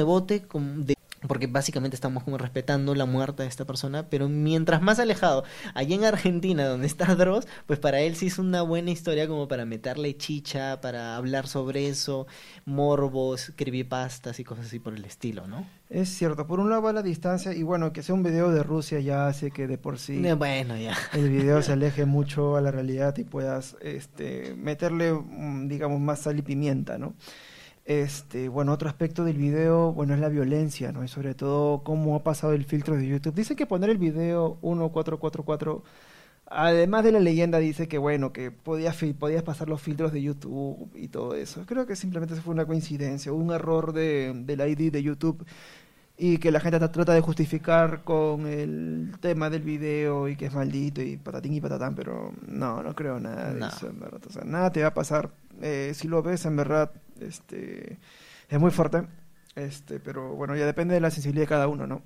rebote con- de- porque básicamente estamos como respetando la muerte de esta persona, pero mientras más alejado, allá en Argentina donde está Dross, pues para él sí es una buena historia como para meterle chicha, para hablar sobre eso, morbos, creepypastas y cosas así por el estilo, ¿no? Es cierto, por un lado va la distancia y bueno, que sea un video de Rusia ya hace que de por sí Eh, Bueno, ya. el video se aleje mucho a la realidad y puedas este, meterle, mm, digamos, más sal y pimienta, ¿no? Este, bueno, otro aspecto del video, bueno, es la violencia, ¿no? Y sobre todo cómo ha pasado el filtro de YouTube. Dice que poner el video 1444, además de la leyenda, dice que, bueno, que podías, podías pasar los filtros de YouTube y todo eso. Creo que simplemente fue una coincidencia, un error de, del ID de YouTube y que la gente tra- trata de justificar con el tema del video y que es maldito y patatín y patatán, pero no, no creo nada de No. eso, en verdad. O sea, nada te va a pasar. Eh, si lo ves, en verdad, este, es muy fuerte, este, pero bueno, ya depende de la sensibilidad de cada uno, ¿no?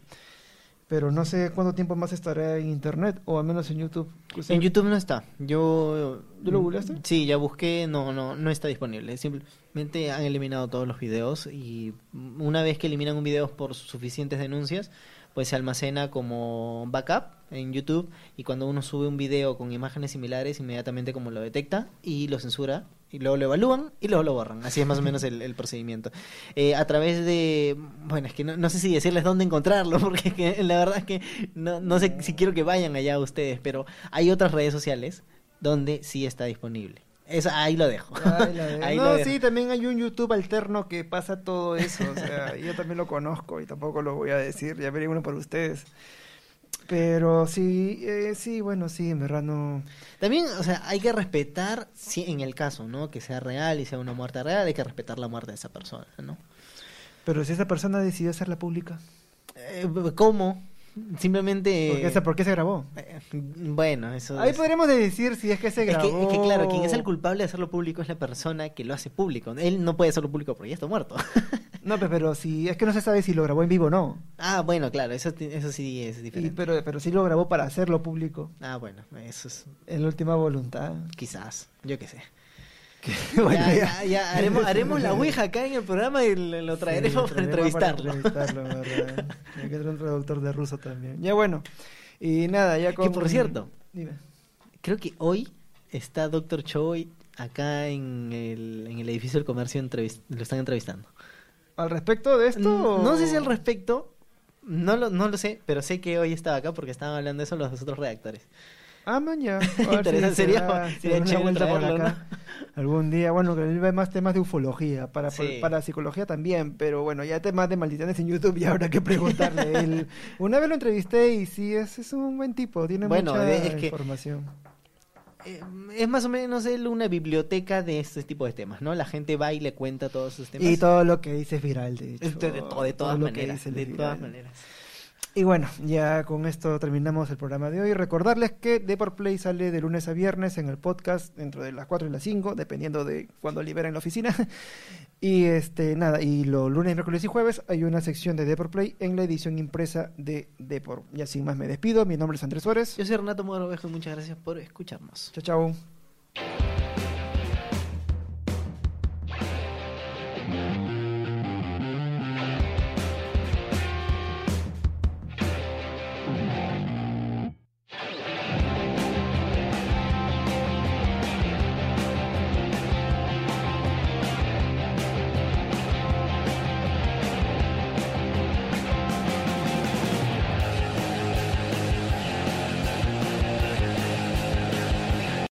Pero no sé cuánto tiempo más estará en internet o al menos en YouTube. En YouTube no está. Yo ¿Tú lo googleaste? Sí, ya busqué, no no no está disponible. Simplemente han eliminado todos los videos y una vez que eliminan un video por suficientes denuncias, pues se almacena como backup en YouTube y cuando uno sube un video con imágenes similares, inmediatamente como lo detecta y lo censura y luego lo evalúan y luego lo borran. Así es más o menos el, el procedimiento. Eh, a través de, bueno, es que no, no sé si decirles dónde encontrarlo, porque es que la verdad es que no, no sé si quiero que vayan allá ustedes, pero hay otras redes sociales donde sí está disponible. Eso, ahí lo dejo. De- Ahí lo no, dejo. sí, también hay un YouTube alterno que pasa todo eso. O sea, yo también lo conozco y tampoco lo voy a decir. Ya veré uno por ustedes. Pero sí, eh, sí, bueno, sí, en verdad no. También, o sea, hay que respetar, sí, en el caso, ¿no? Que sea real y sea una muerte real, hay que respetar la muerte de esa persona, ¿no? Pero si esa persona decidió hacerla pública, Eh, ¿Cómo? Simplemente... ¿por qué, se- por qué se grabó? eh, bueno, eso Ahí es- podremos decir si es que se Es grabó. que, es que, claro, quien es el culpable de hacerlo público es la persona que lo hace público. Él no puede hacerlo público porque ya está muerto. No, pe- pero si es que no se sabe si lo grabó en vivo o no. ah, bueno, claro, eso, eso sí es Y, diferente. pero, pero sí lo grabó para hacerlo público. Ah, bueno, eso es En la última voluntad. quizás, yo qué sé. Bueno, ya, ya. ya, haremos, haremos la ouija acá en el programa y lo, traeremos Sí, para traeremos para entrevistarlo. Hay que traer un traductor de ruso también. Ya bueno. Y nada, ya con... Que por cierto, Dime. creo que hoy está Doctor Choi acá en el, en el edificio del comercio, lo están entrevistando. ¿Al respecto de esto? No sé si al respecto, no lo, no lo sé, pero sé que hoy estaba acá porque estaban hablando de eso los otros redactores. Ah, man, ya. A ver si Interesante, se sería- sería una vuelta por acá. Algún día, bueno, que él ve más temas de ufología, para, Sí. para psicología también, pero bueno, ya temas de maldiciones en YouTube ya habrá que preguntarle. Él, una vez lo entrevisté y sí, es, es un buen tipo, tiene Bueno, mucha es que- información. Eh, es más o menos él una biblioteca de este tipo de temas, ¿no? La gente va y le cuenta todos sus temas. Y todo lo que dice es viral, de hecho. de, de de Todo todas que maneras, de es todas viral. maneras. Y bueno, ya con esto terminamos el programa de hoy. Recordarles que Deport Play sale de lunes a viernes en el podcast dentro de las 4 y las 5, dependiendo de cuando liberen la oficina. Y este nada, y los lunes, miércoles y jueves hay una sección de Deport Play en la edición impresa de Deport. Ya sin más me despido. Mi nombre es Andrés Suárez. Yo soy Renato Moro Ovejo y muchas gracias por escucharnos. Chao, chao.